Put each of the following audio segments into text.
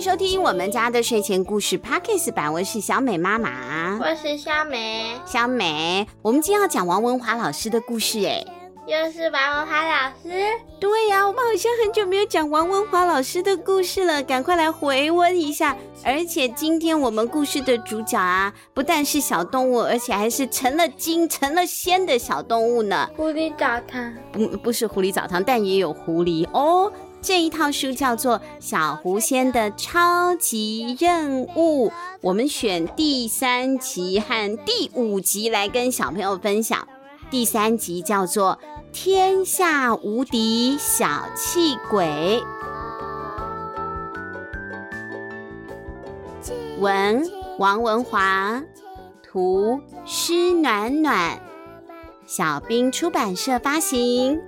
收听我们家的睡前故事 Podcast 版，我是小美妈妈，我是小美，小美，我们今天要讲王文华老师的故事，哎，又是王文华老师，对呀、啊，我们好像很久没有讲王文华老师的故事了，赶快来回温一下。而且今天我们故事的主角啊，不但是小动物，而且还是成了精、成了仙的小动物呢。狐狸澡堂，不，不是狐狸澡堂，但也有狐狸哦。这一套书叫做《小狐仙的超级任务》，我们选第三集和第五集来跟小朋友分享。第三集叫做《天下无敌小气鬼》，文王文华，图施暖暖，小兵出版社发行。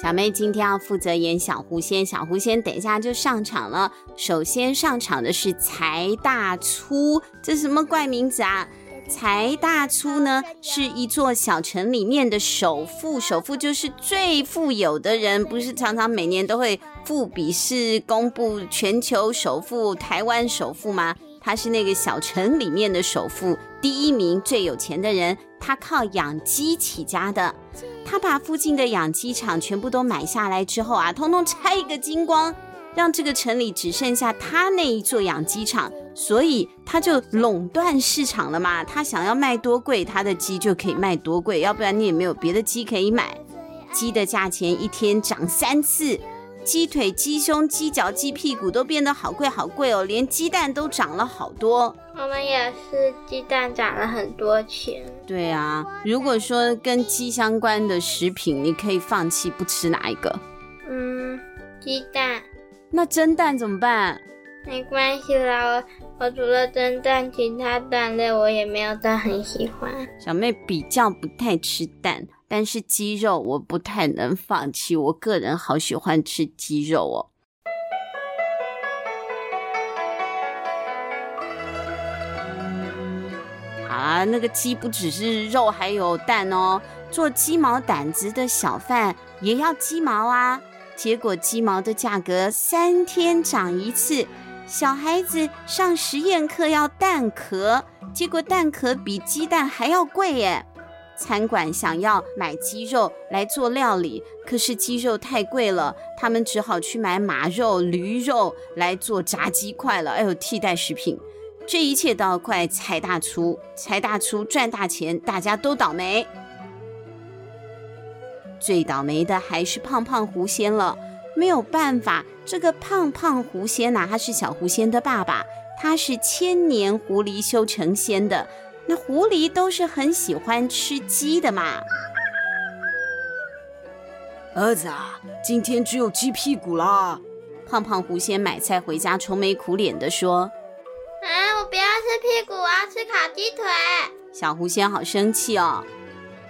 小妹今天要负责演小狐仙，小狐仙等一下就上场了。首先上场的是财大粗，这什么怪名字啊？财大粗呢，是一座小城里面的首富，首富就是最富有的人，不是常常每年都会富比士公布全球首富、台湾首富吗？他是那个小城里面的首富，第一名最有钱的人，他靠养鸡起家的。他把附近的养鸡场全部都买下来之后啊，通通拆一个精光，让这个城里只剩下他那一座养鸡场，所以他就垄断市场了嘛。他想要卖多贵，他的鸡就可以卖多贵，要不然你也没有别的鸡可以买。鸡的价钱一天涨三次，鸡腿、鸡胸、鸡脚、鸡屁股都变得好贵好贵哦，连鸡蛋都涨了好多。我们也是，鸡蛋涨了很多钱。对啊，如果说跟鸡相关的食品，你可以放弃不吃哪一个？嗯，鸡蛋。那蒸蛋怎么办？没关系啦，我我除了蒸蛋，其他蛋类我也没有都很喜欢。小妹比较不太吃蛋，但是鸡肉我不太能放弃，我个人好喜欢吃鸡肉哦。啊，那个鸡不只是肉，还有蛋哦。做鸡毛掸子的小贩也要鸡毛啊。结果鸡毛的价格三天涨一次。小孩子上实验课要蛋壳，结果蛋壳比鸡蛋还要贵耶。餐馆想要买鸡肉来做料理，可是鸡肉太贵了，他们只好去买马肉、驴肉来做炸鸡块了。哎呦，替代食品。这一切都要怪财大厨，财大厨赚大钱，大家都倒霉。最倒霉的还是胖胖狐仙了，没有办法，这个胖胖狐仙呐、啊，他是小狐仙的爸爸，他是千年狐狸修成仙的。那狐狸都是很喜欢吃鸡的嘛。儿子啊，今天只有鸡屁股啦。胖胖狐仙买菜回家，愁眉苦脸的说。啊！我不要吃屁股，我要吃烤鸡腿。小狐仙好生气哦！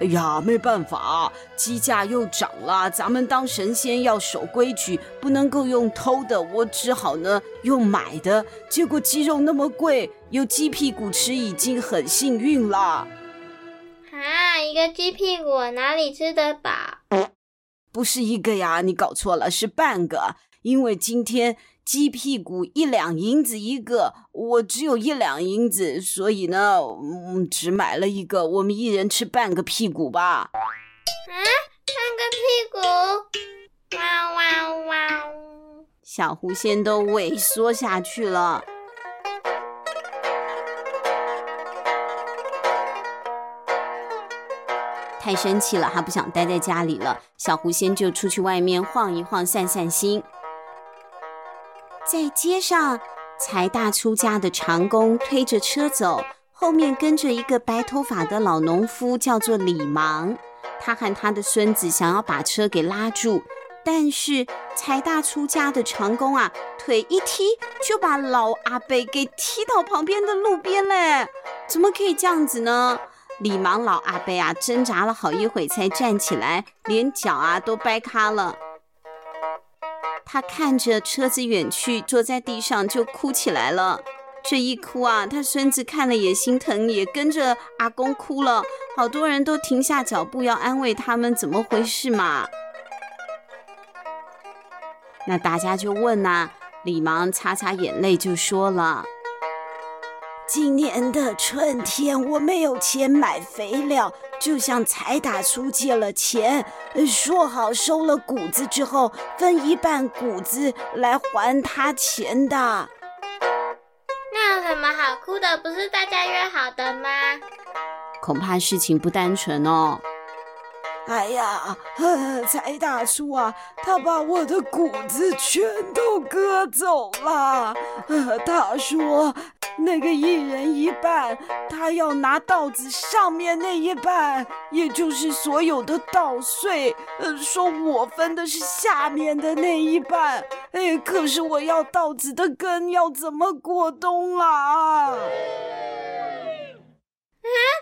哎呀，没办法，鸡价又涨了，咱们当神仙要守规矩，不能够用偷的，我只好呢用买的。结果鸡肉那么贵，有鸡屁股吃已经很幸运了。啊，一个鸡屁股，哪里吃得饱？不是一个呀，你搞错了，是半个。因为今天鸡屁股一两银子一个，我只有一两银子，所以呢，嗯，只买了一个。我们一人吃半个屁股吧。啊，半个屁股！哇哇哇！小狐仙都萎缩下去了。太生气了，他不想待在家里了。小狐仙就出去外面晃一晃，散散心。在街上，财大粗家的长工推着车走，后面跟着一个白头发的老农夫，叫做李芒。他和他的孙子想要把车给拉住，但是财大粗家的长工啊，腿一踢就把老阿伯给踢到旁边的路边嘞！怎么可以这样子呢？李芒老阿伯啊，挣扎了好一会才站起来，连脚啊都掰开了。他看着车子远去，坐在地上就哭起来了。这一哭啊，他孙子看了也心疼，也跟着阿公哭了。好多人都停下脚步要安慰他们，怎么回事嘛？那大家就问呐、李芒擦擦眼泪就说了。今年的春天，我没有钱买肥料，就向财大叔借了钱，说好收了谷子之后分一半谷子来还他钱的。那有什么好哭的？不是大家约好的吗？恐怕事情不单纯哦。哎呀，呃 财大叔啊，他把我的谷子全都割走了。呃他说。那个一人一半，他要拿稻子上面那一半，也就是所有的稻穗。呃，说我分的是下面的那一半。哎，可是我要稻子的根要怎么过冬啊？啊，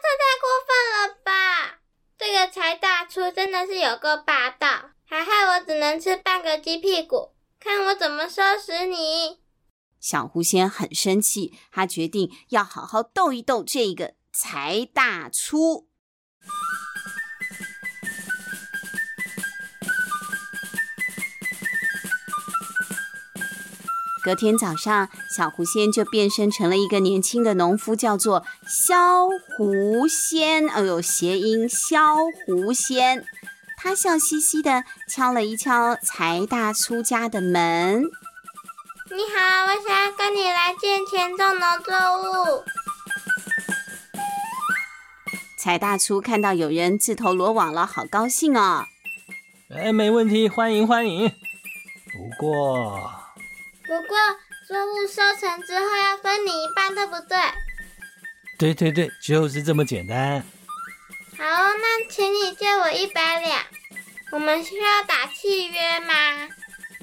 这太过分了！这个财大粗真的是有够霸道，还害我只能吃半个鸡屁股，看我怎么收拾你！小狐仙很生气，他决定要好好斗一斗这个财大粗。隔天早上，小狐仙就变身成了一个年轻的农夫，叫做萧狐仙。哦呦，谐音萧狐仙。他笑嘻嘻的敲了一敲财大粗家的门。你好，我想要跟你来借钱种农作物。财大粗看到有人自投罗网了，好高兴哦！哎，没问题，欢迎欢迎。不过，不过作物收成之后要分你一半，对不对？对对对，就是这么简单。好，那请你借我一百两。我们需要打契约吗？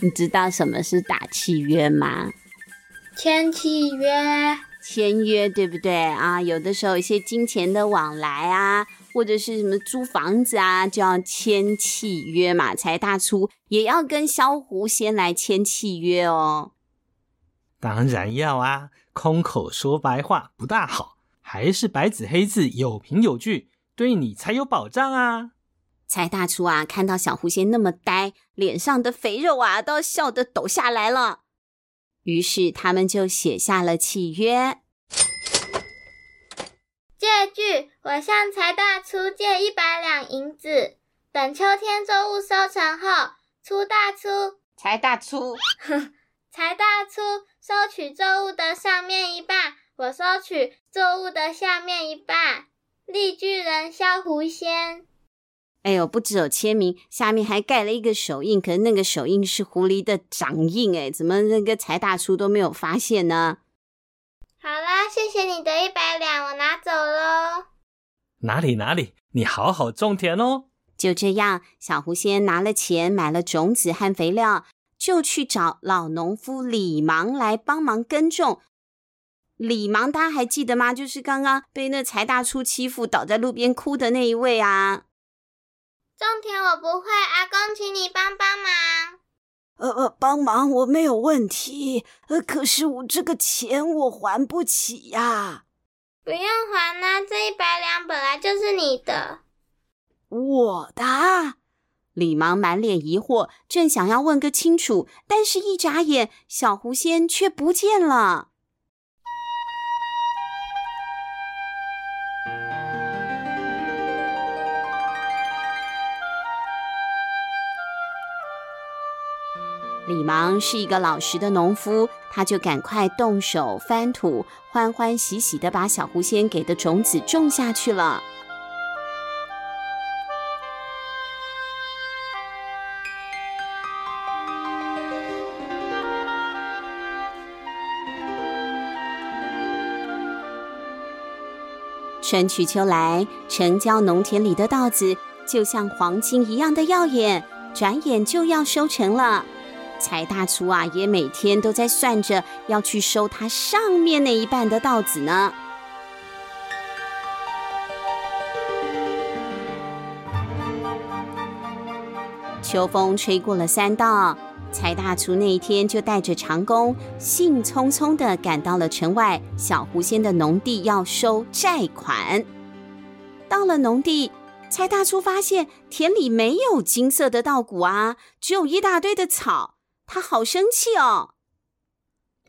你知道什么是打契约吗？签契约，签约对不对啊？有的时候一些金钱的往来啊，或者是什么租房子啊，就要签契约嘛。财大粗也要跟萧狐先来签契约哦。当然要啊，空口说白话不大好，还是白纸黑字，有凭有据，对你才有保障啊。财大厨啊，看到小狐仙那么呆，脸上的肥肉啊都笑得抖下来了。于是他们就写下了契约。借据：我向财大粗借一百两银子，等秋天作物收成后，出大粗财大粗，哼，财大粗收取作物的上面一半，我收取作物的下面一半。绿巨人萧狐仙。哎呦，不只有签名，下面还盖了一个手印。可是那个手印是狐狸的掌印，哎，怎么那个财大叔都没有发现呢？好啦，谢谢你的一百两，我拿走喽。哪里哪里，你好好种田哦。就这样，小狐仙拿了钱，买了种子和肥料，就去找老农夫李芒来帮忙耕种。李芒，大家还记得吗？就是刚刚被那财大粗欺负，倒在路边哭的那一位啊。种田我不会，阿公，请你帮帮忙。呃呃，帮忙我没有问题，呃，可是我这个钱我还不起呀。不用还啊，这一百两本来就是你的。我的。李芒满脸疑惑，正想要问个清楚，但是一眨眼，小狐仙却不见了。李芒是一个老实的农夫，他就赶快动手翻土，欢欢喜喜的把小狐仙给的种子种下去了。春去秋来，城郊农田里的稻子就像黄金一样的耀眼，转眼就要收成了。柴大厨啊，也每天都在算着要去收它上面那一半的稻子呢。秋风吹过了山道，柴大厨那一天就带着长工，兴冲冲地赶到了城外小狐仙的农地，要收债款。到了农地，柴大厨发现田里没有金色的稻谷啊，只有一大堆的草。他好生气哦！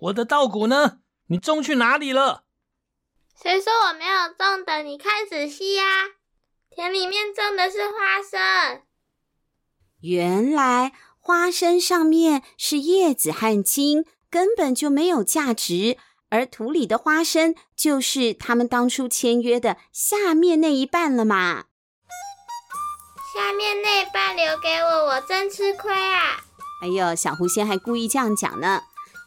我的稻谷呢？你种去哪里了？谁说我没有种的？你看仔细呀，田里面种的是花生。原来花生上面是叶子和茎，根本就没有价值，而土里的花生就是他们当初签约的下面那一半了嘛。下面那一半留给我，我真吃亏啊！哎呦，小狐仙还故意这样讲呢。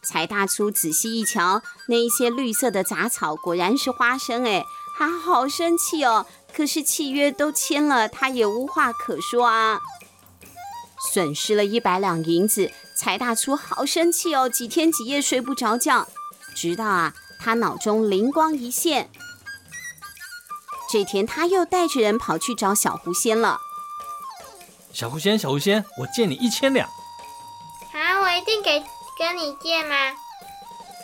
柴大叔仔细一瞧，那一些绿色的杂草果然是花生，哎，他好生气哦。可是契约都签了，他也无话可说啊。损失了一百两银子，财大粗好生气哦，几天几夜睡不着觉。直到啊，他脑中灵光一现，这天他又带着人跑去找小狐仙了。小狐仙，小狐仙，我借你一千两。啊！我一定给跟你借吗？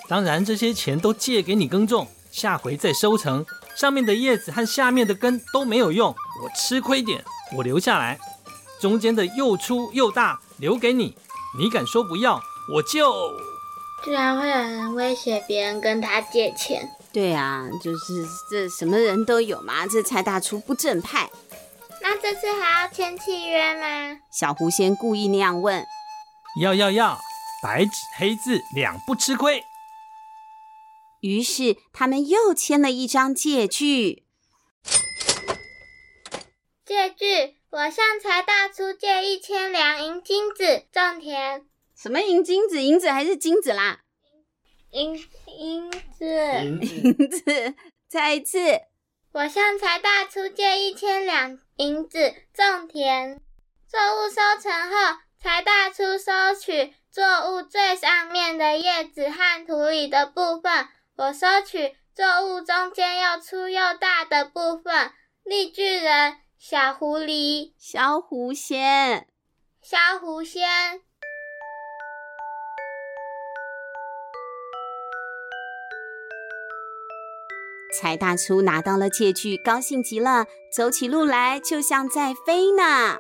当然，这些钱都借给你耕种，下回再收成。上面的叶子和下面的根都没有用，我吃亏点，我留下来。中间的又粗又大，留给你。你敢说不要，我就……居然会有人威胁别人跟他借钱？对啊，就是这什么人都有嘛。这蔡大厨不正派。那这次还要签契约吗？小狐仙故意那样问。要要要，白纸黑字，两不吃亏。于是他们又签了一张借据。借据，我向柴大粗借一千两银金子种田。什么银金子？银子还是金子啦？银银子，银子。再一次，我向柴大粗借一千两银子种田。作物收成后。柴大粗收取作物最上面的叶子和土里的部分，我收取作物中间又粗又大的部分。绿巨人，小狐狸，小狐仙，小狐仙。柴大叔拿到了借据，高兴极了，走起路来就像在飞呢。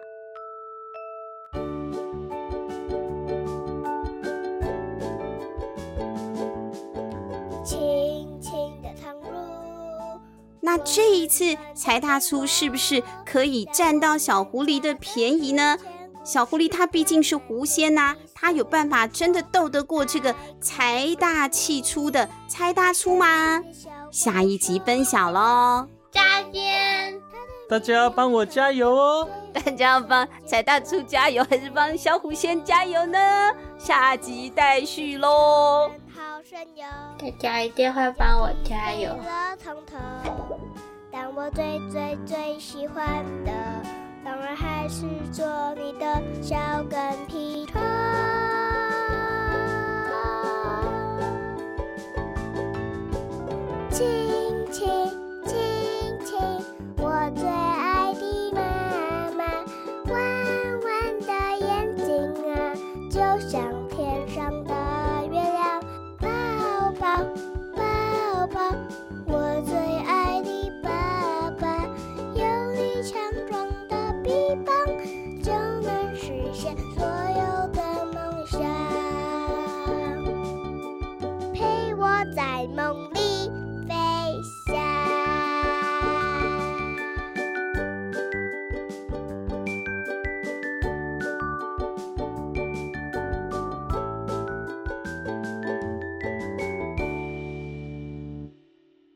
那这一次，柴大粗是不是可以占到小狐狸的便宜呢？小狐狸它毕竟是狐仙呐、啊，它有办法真的斗得过这个财大气粗的柴大粗吗？下一集分享喽！再见！大家要帮我加油哦！大家要帮柴大粗加油，还是帮小狐仙加油呢？下集待续喽！大家一定会帮我加油。但我最最最喜欢的，当然还是做你的小跟屁虫。